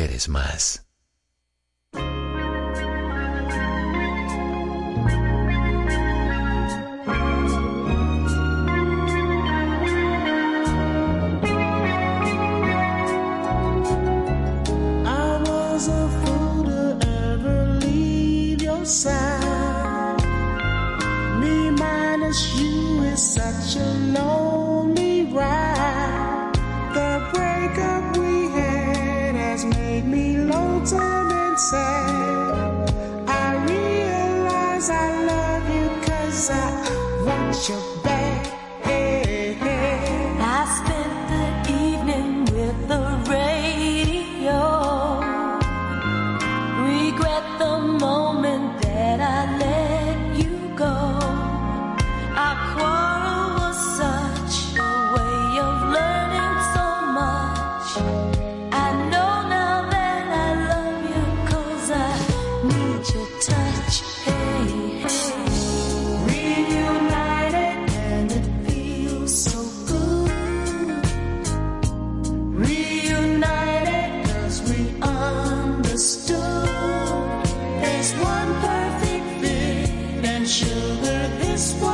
quieres más. Sugar, this one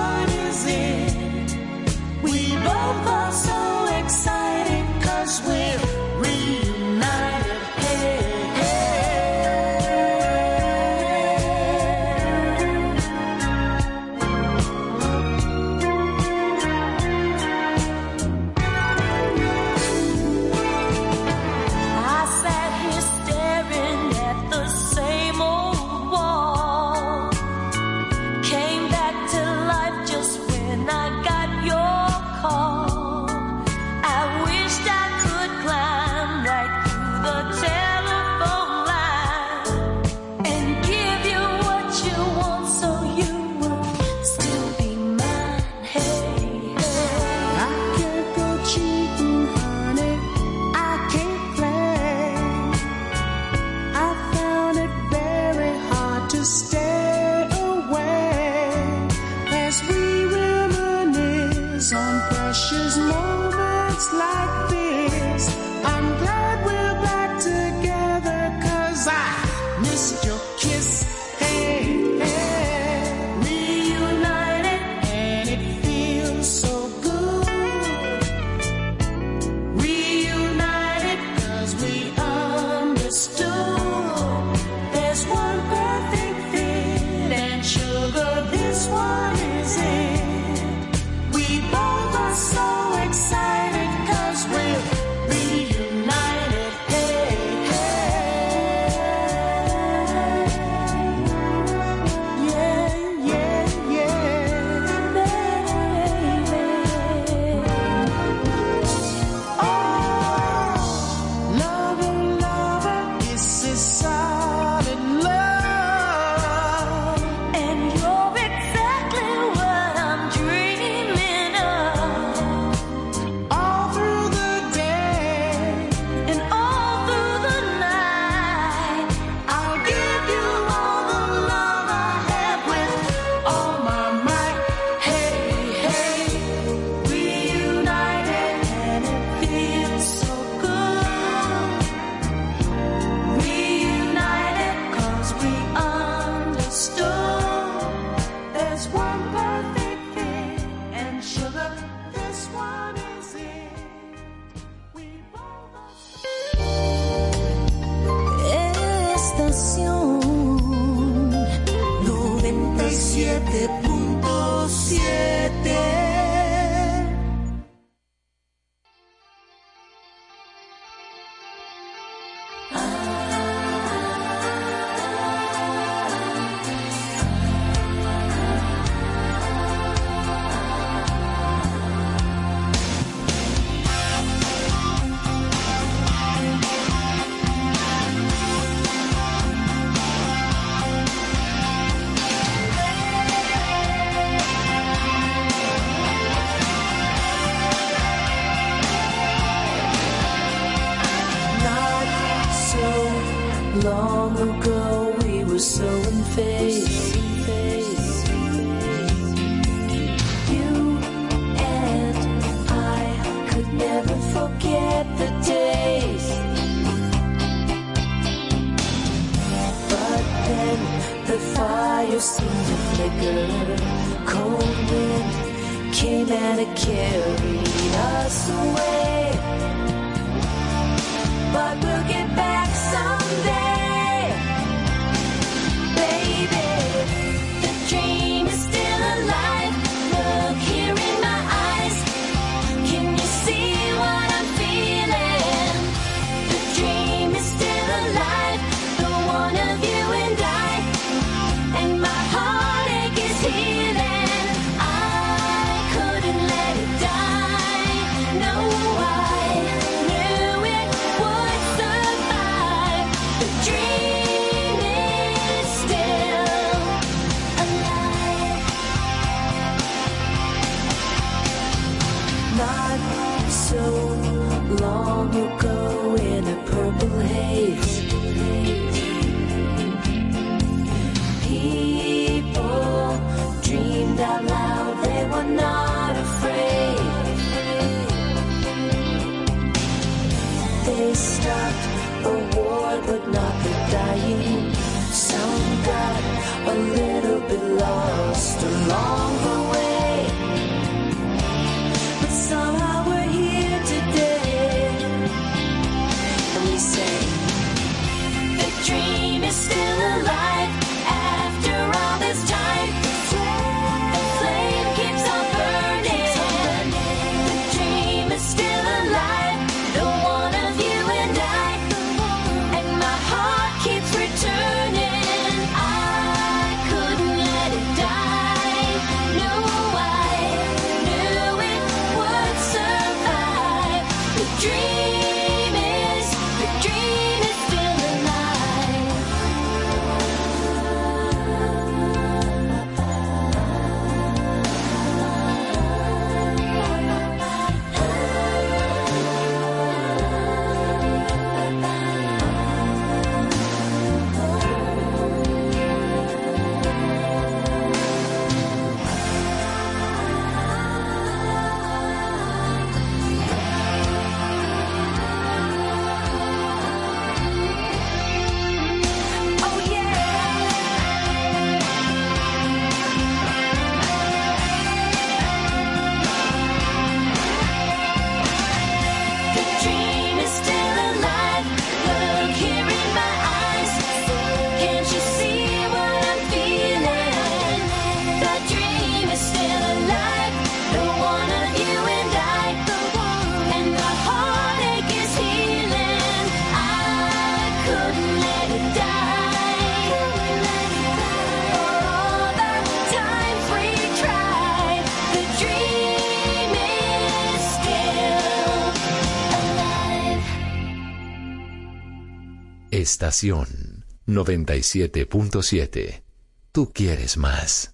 Estación 97.7. Tú quieres más.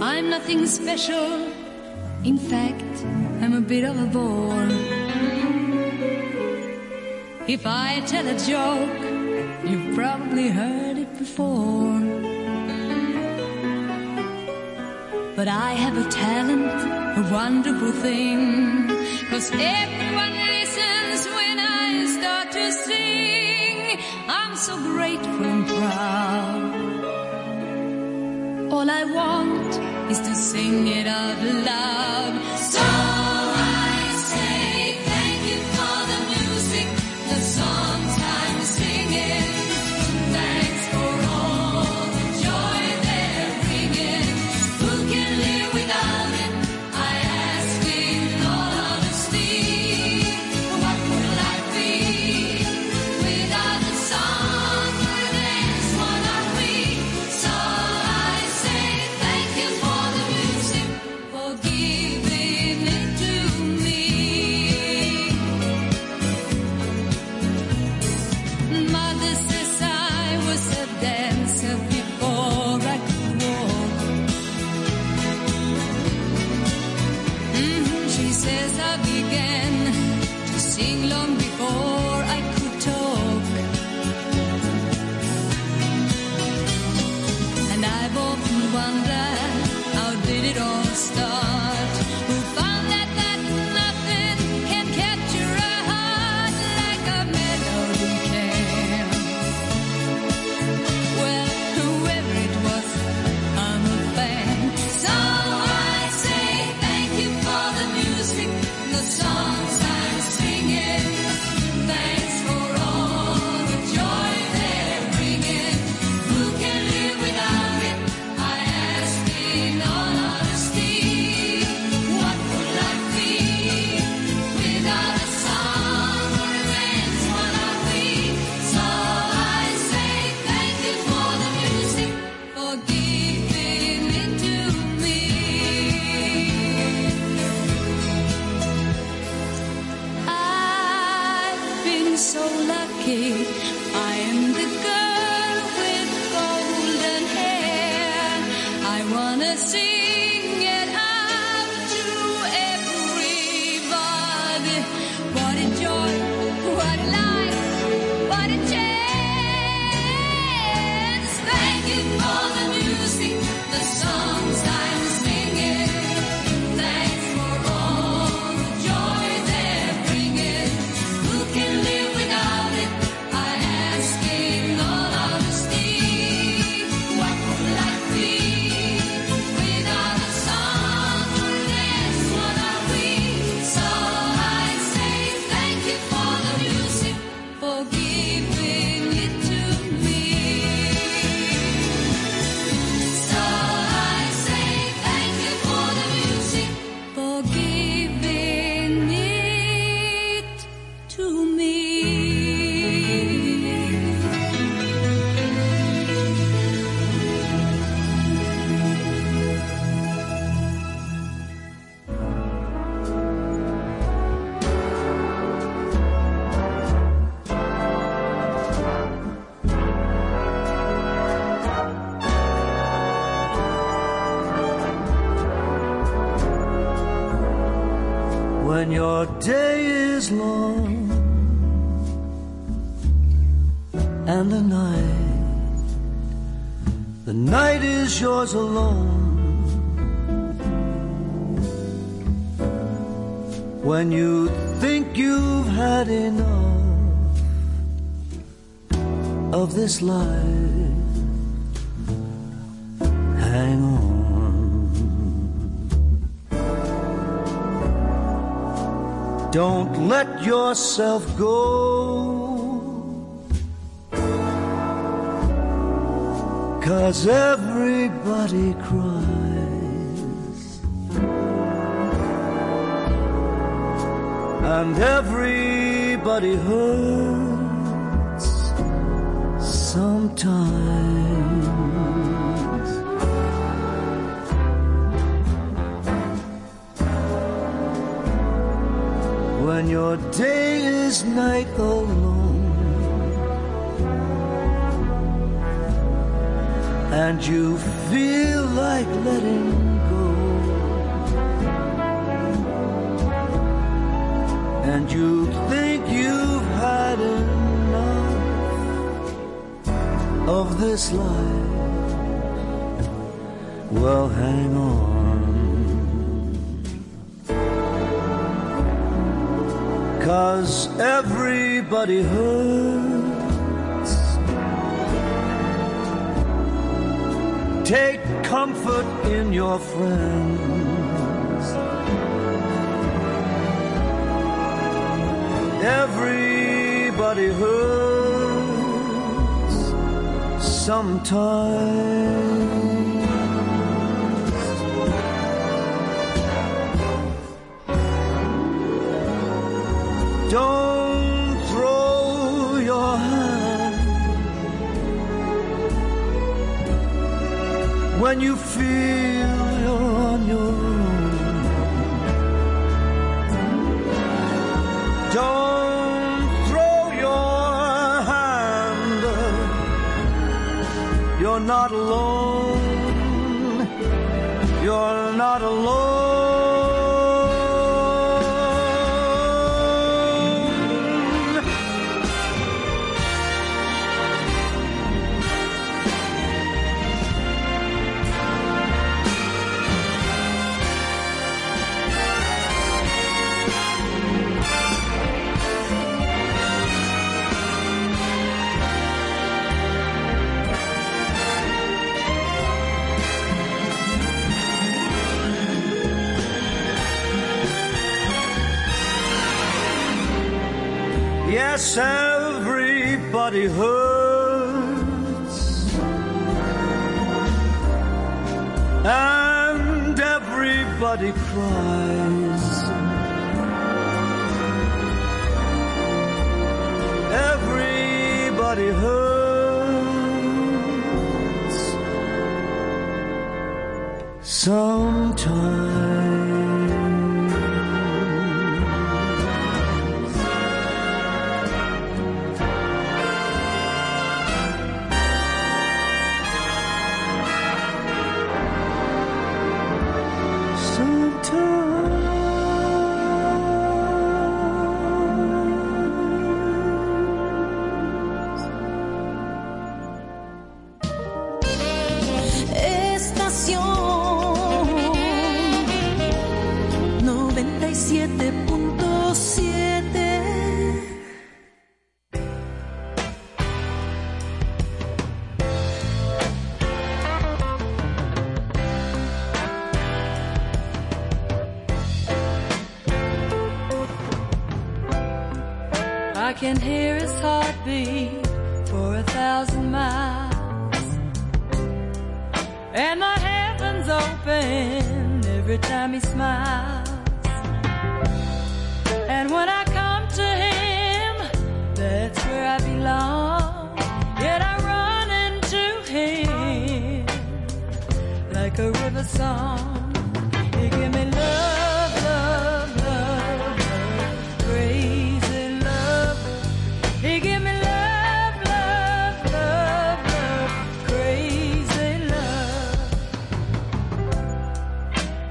I'm nothing special. In fact, I'm a bit of a bore. If I tell a joke, you've probably heard it before. But I have a talent, a wonderful thing. Cause everyone listens when I start to sing. I'm so grateful and proud. All I want is to sing it out loud. So myself go. Cause everybody cries, and everybody hurts sometimes. when your day is night alone. And you feel like letting go. And you think you've had enough of this life. Well hang on. Cause everybody hurts. Take comfort in your friends. Everybody hurts sometimes. When you feel you're on your own. Don't throw your hand. You're not alone. You're not alone. Yes, everybody hurts. And everybody cries. Everybody hurts. Sometimes.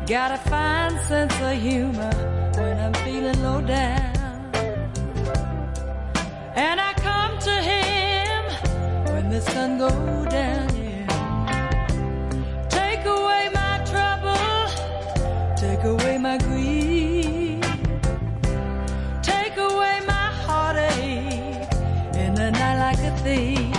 Got a fine sense of humor when I'm feeling low down. And I come to him when the sun goes down, yeah. Take away my trouble, take away my grief. Take away my heartache in the night like a thief.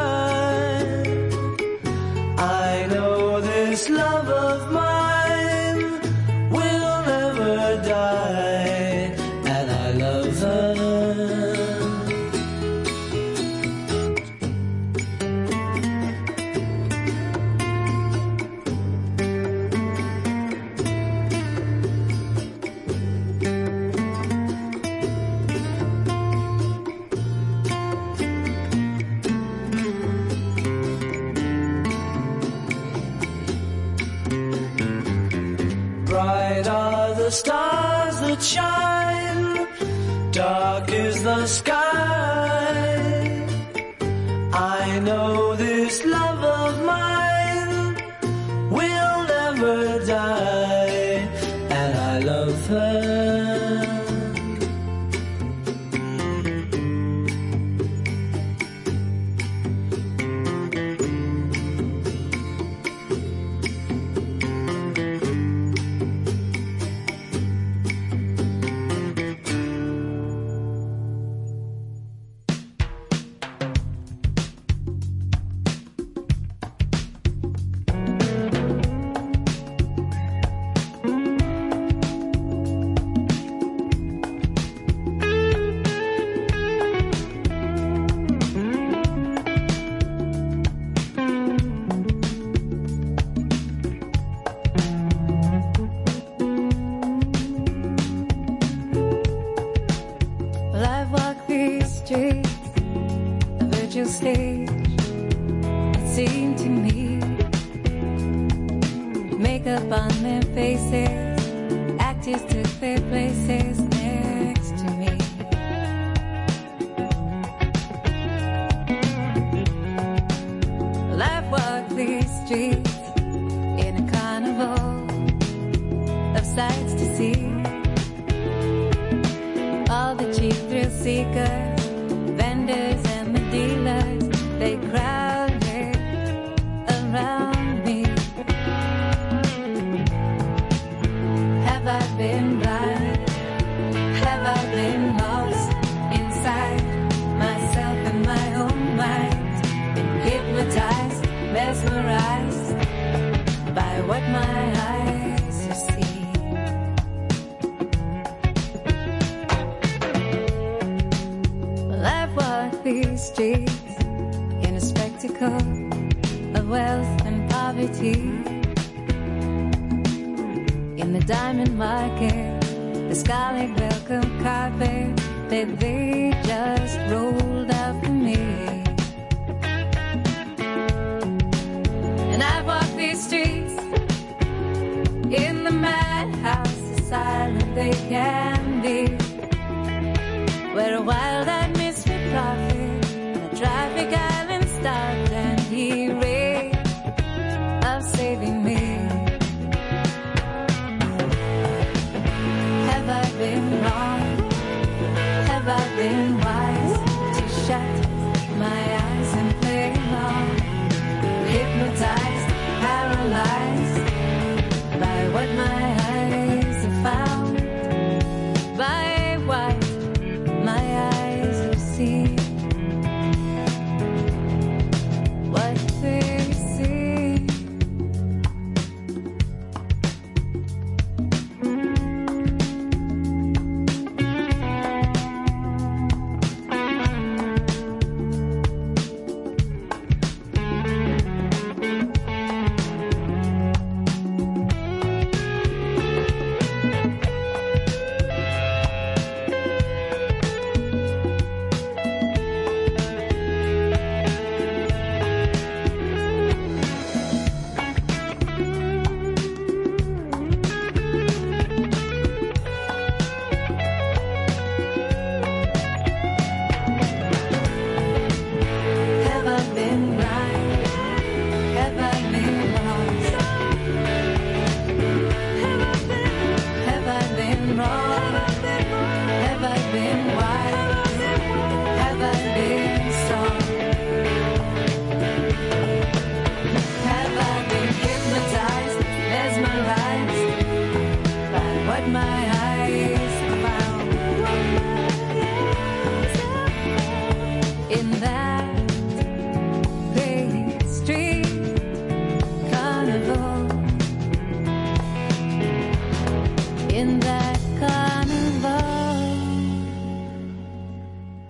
sky.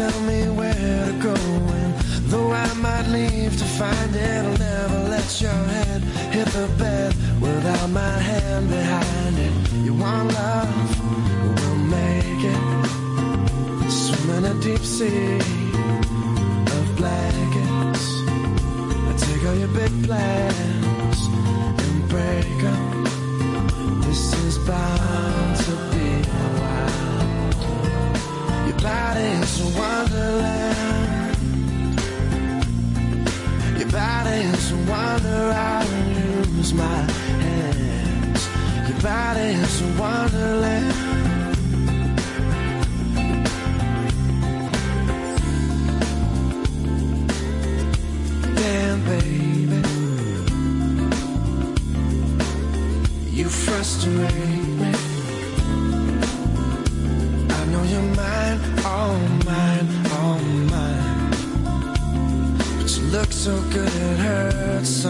tell me where to go. And though I might leave to find it, I'll never let your head hit the bed without my hand behind it. You want love? We'll make it. Swim in a deep sea of blankets. I take all your big plans and break them. This is by I lose my hands. Your body is a wonderland. Damn, baby, you frustrate me. I know you're mine, all mine, all mine. But you look so good, it hurts so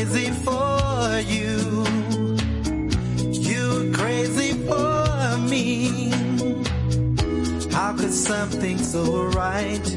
crazy for you. You're crazy for me. How could something so right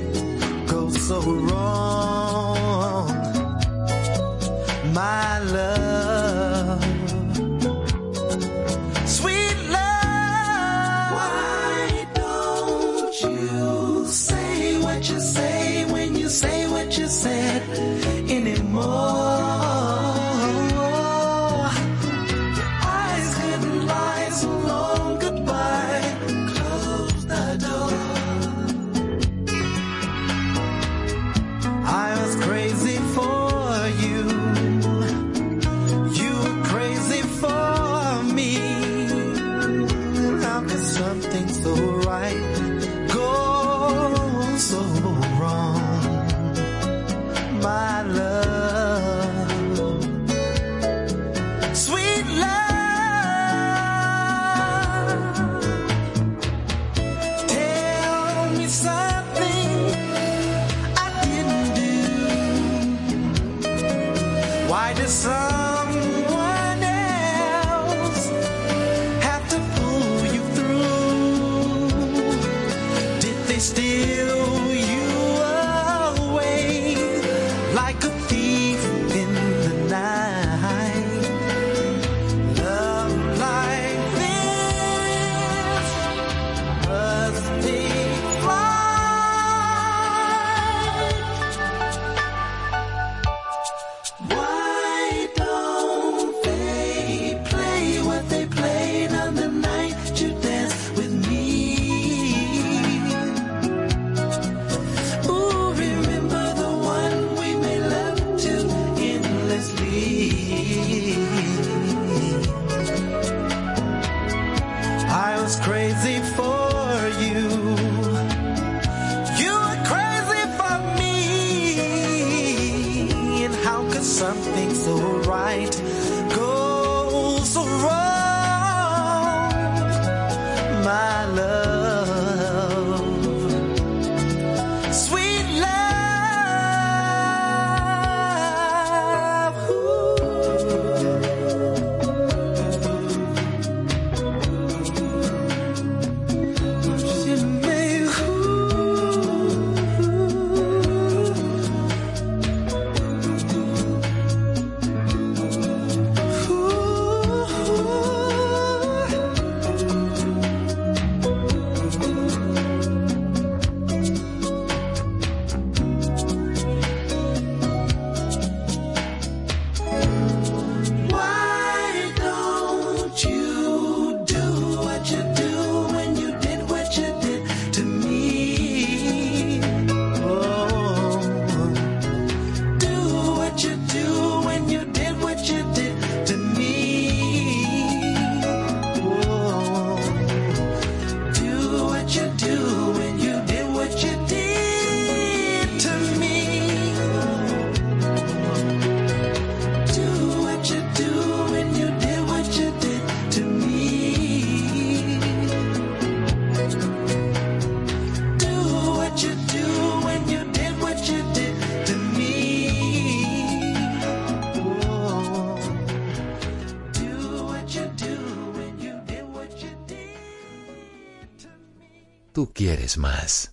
tú quieres más.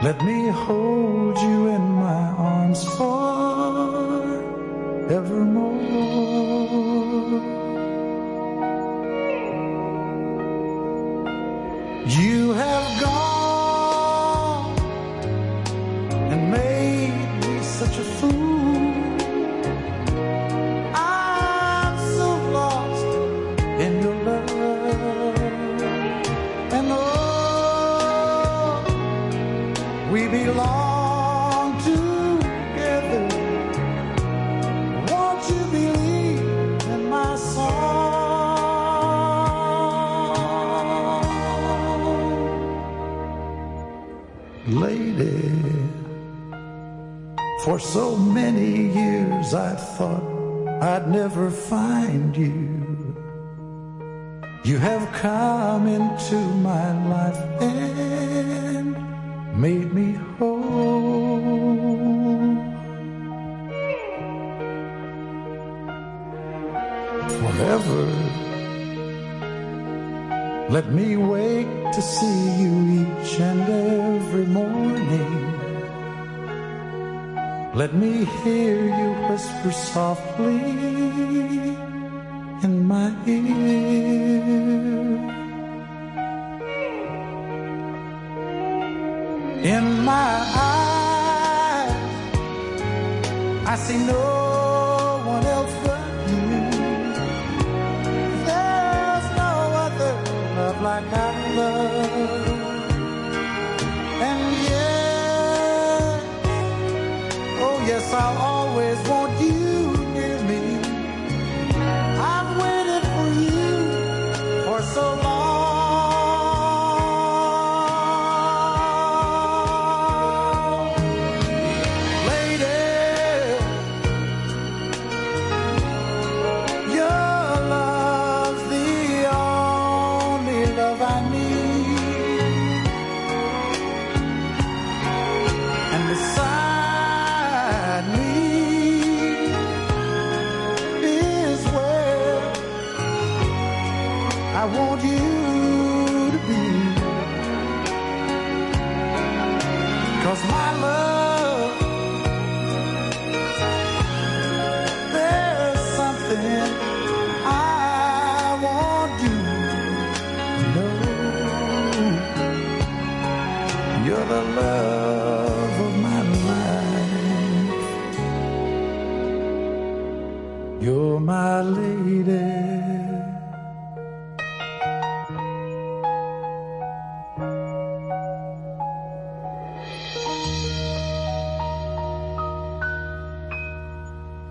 Let me hold you in my arms forevermore.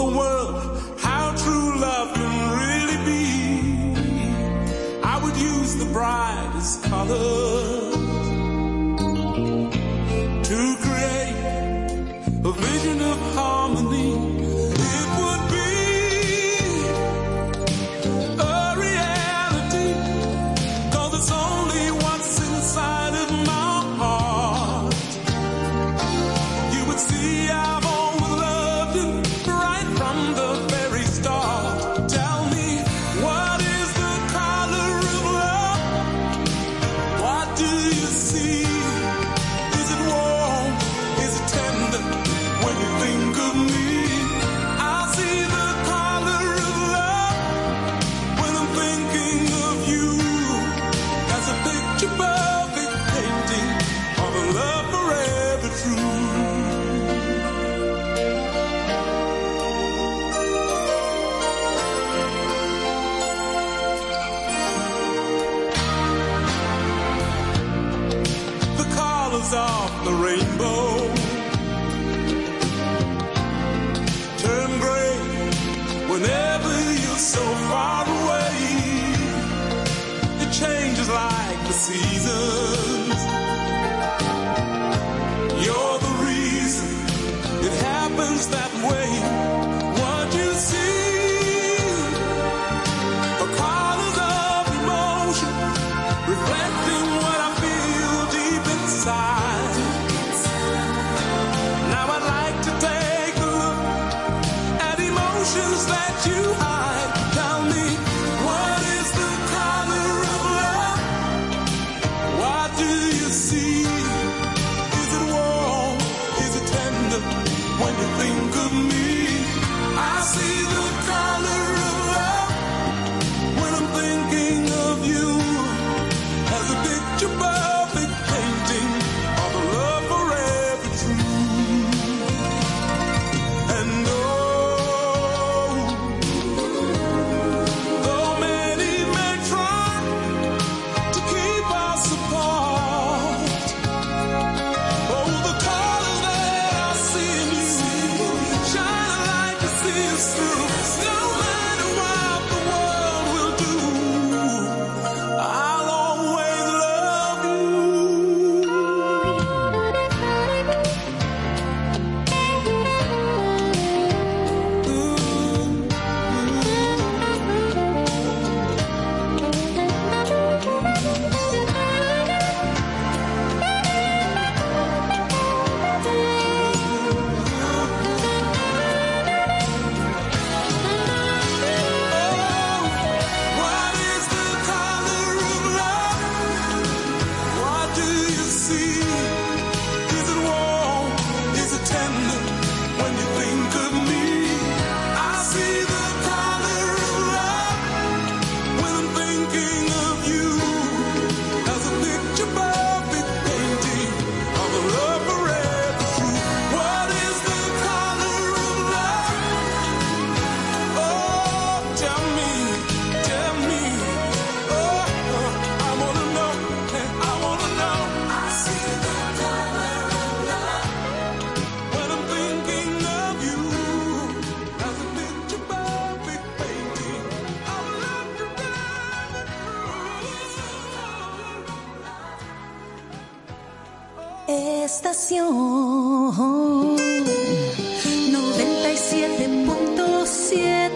the world how true love can really be. I would use the brightest colors. Estación. 97.7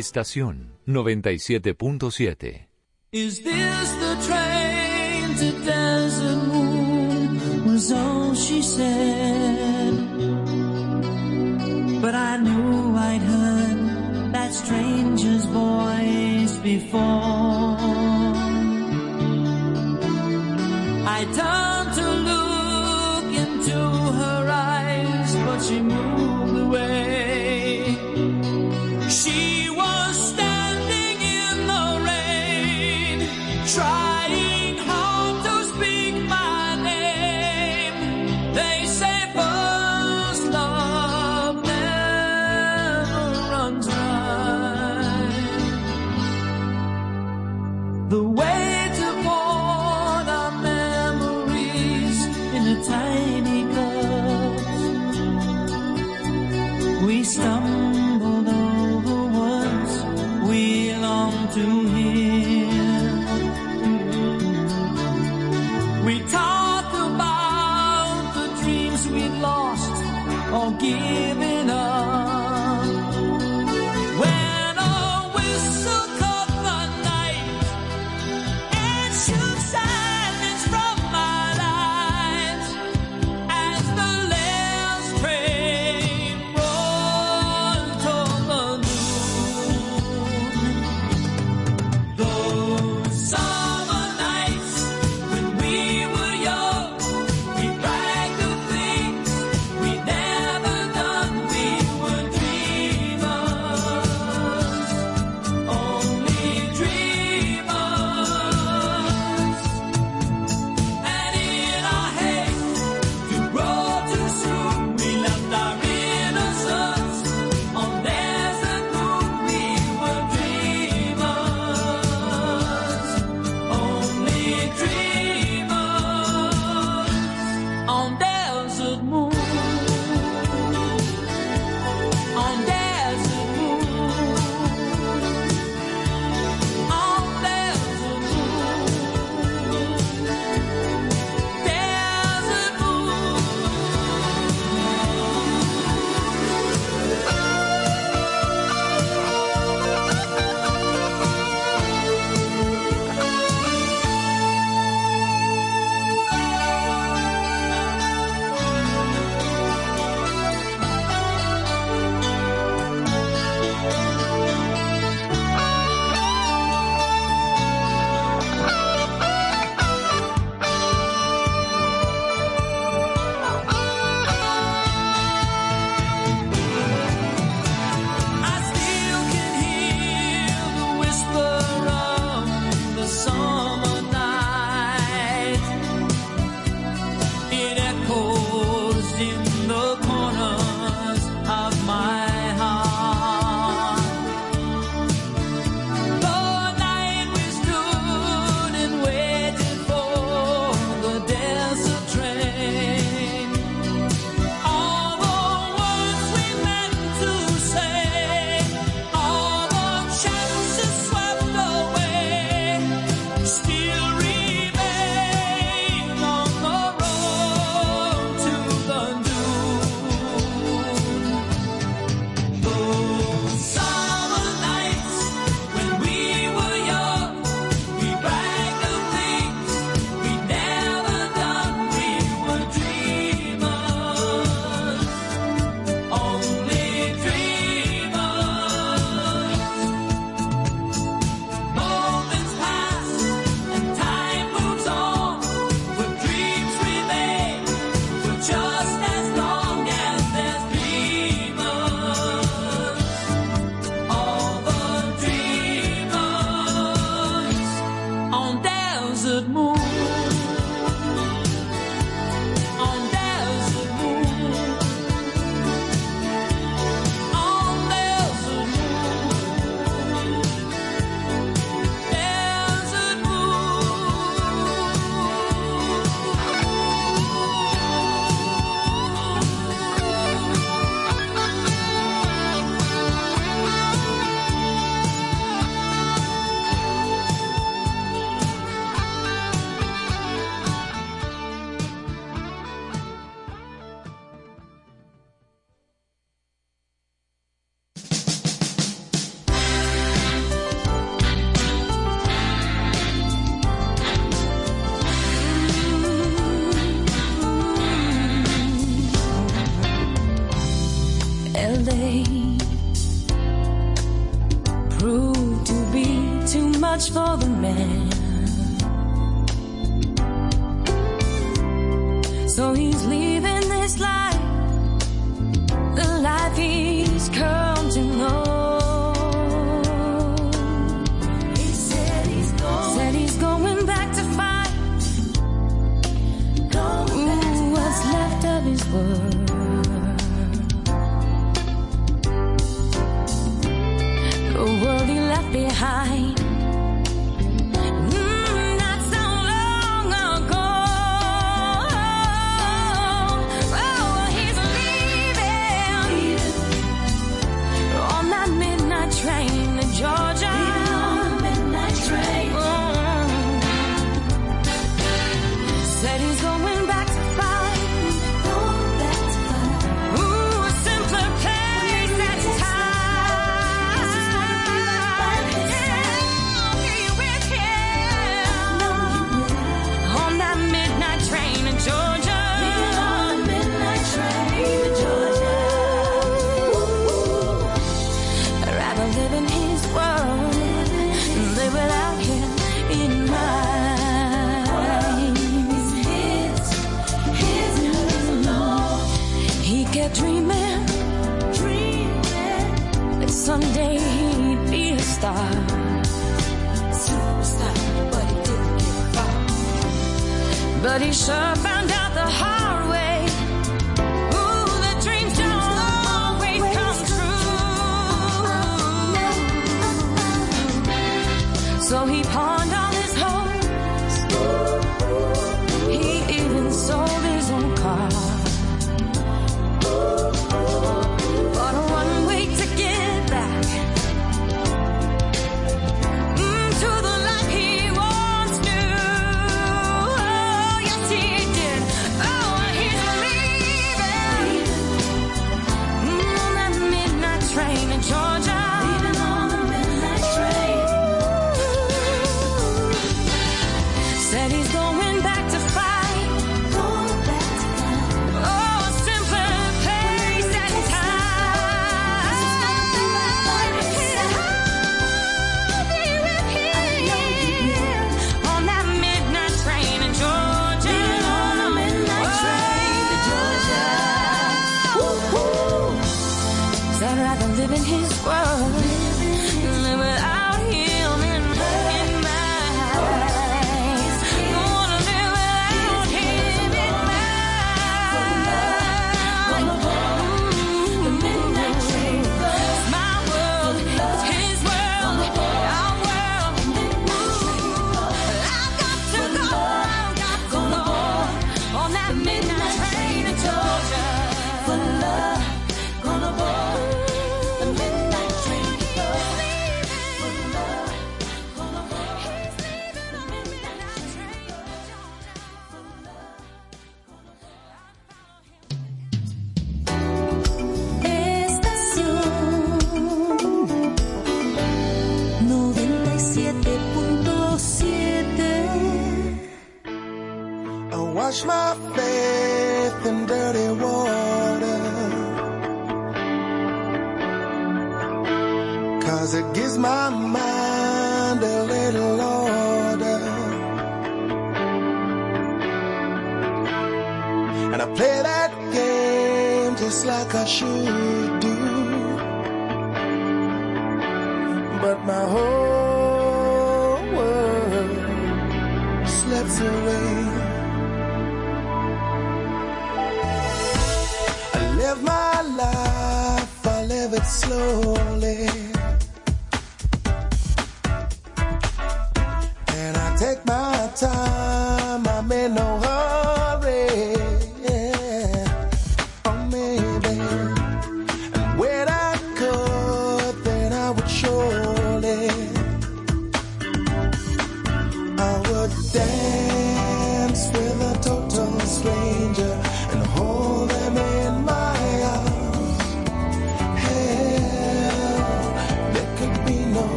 Estación 97.7.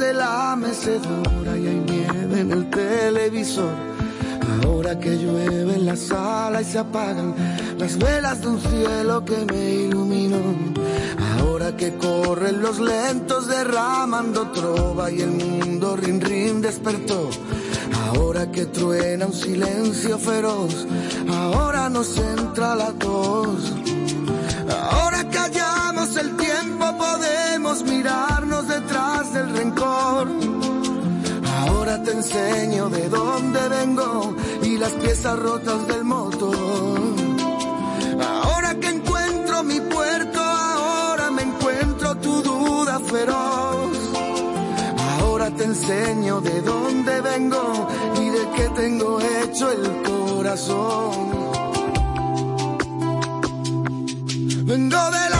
de la mecedora y hay nieve en el televisor. Ahora que llueve en la sala y se apagan las velas de un cielo que me iluminó. Ahora que corren los lentos derramando trova y el mundo rin rin despertó. Ahora que truena un silencio feroz, ahora nos entra la tos. Mirarnos detrás del rencor. Ahora te enseño de dónde vengo y las piezas rotas del motor. Ahora que encuentro mi puerto, ahora me encuentro tu duda feroz. Ahora te enseño de dónde vengo y de qué tengo hecho el corazón. Vengo del aire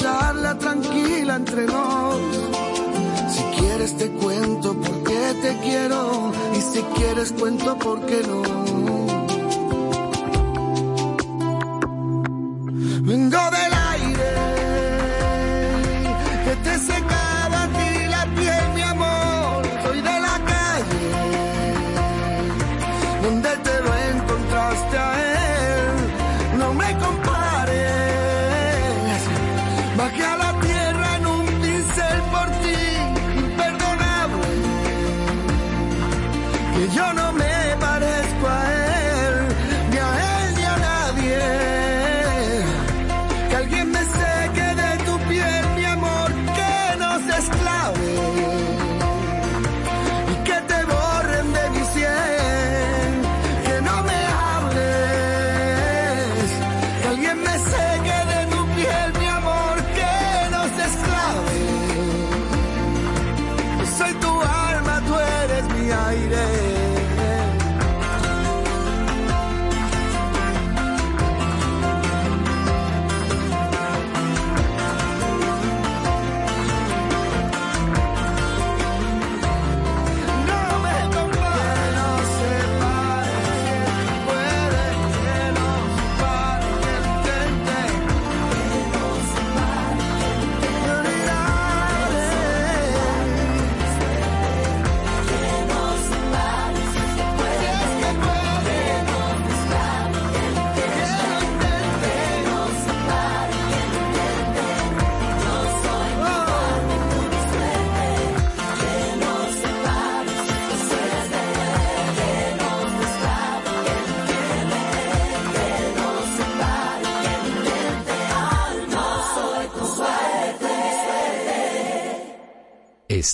charla tranquila entre nos. Si quieres te cuento por qué te quiero y si quieres cuento por qué no.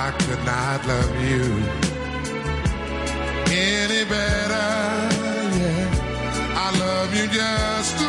I could not love you any better. Yeah, I love you just.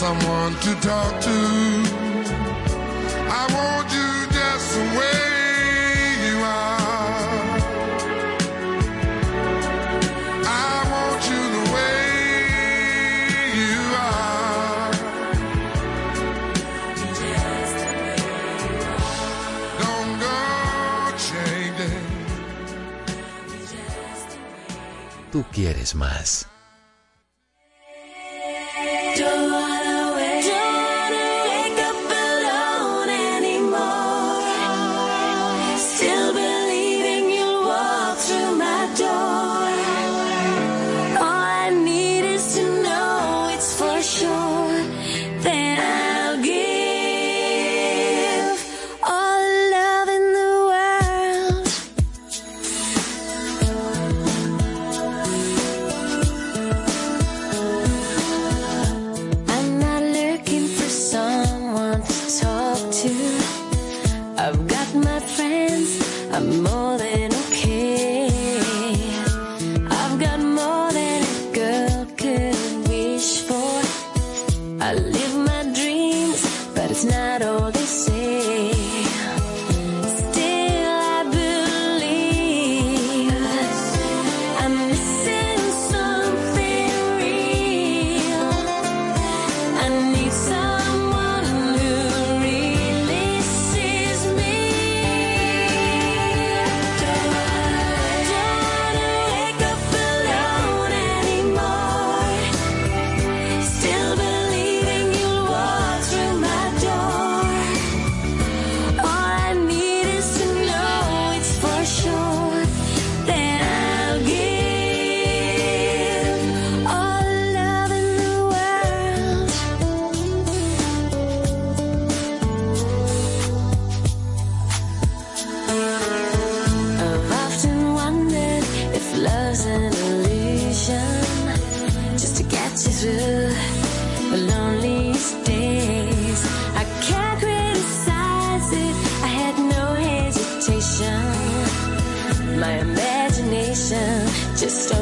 someone to talk to. I want you just the way you are. I want you the way you are. Don't go changing. Tú quieres más. my imagination. Just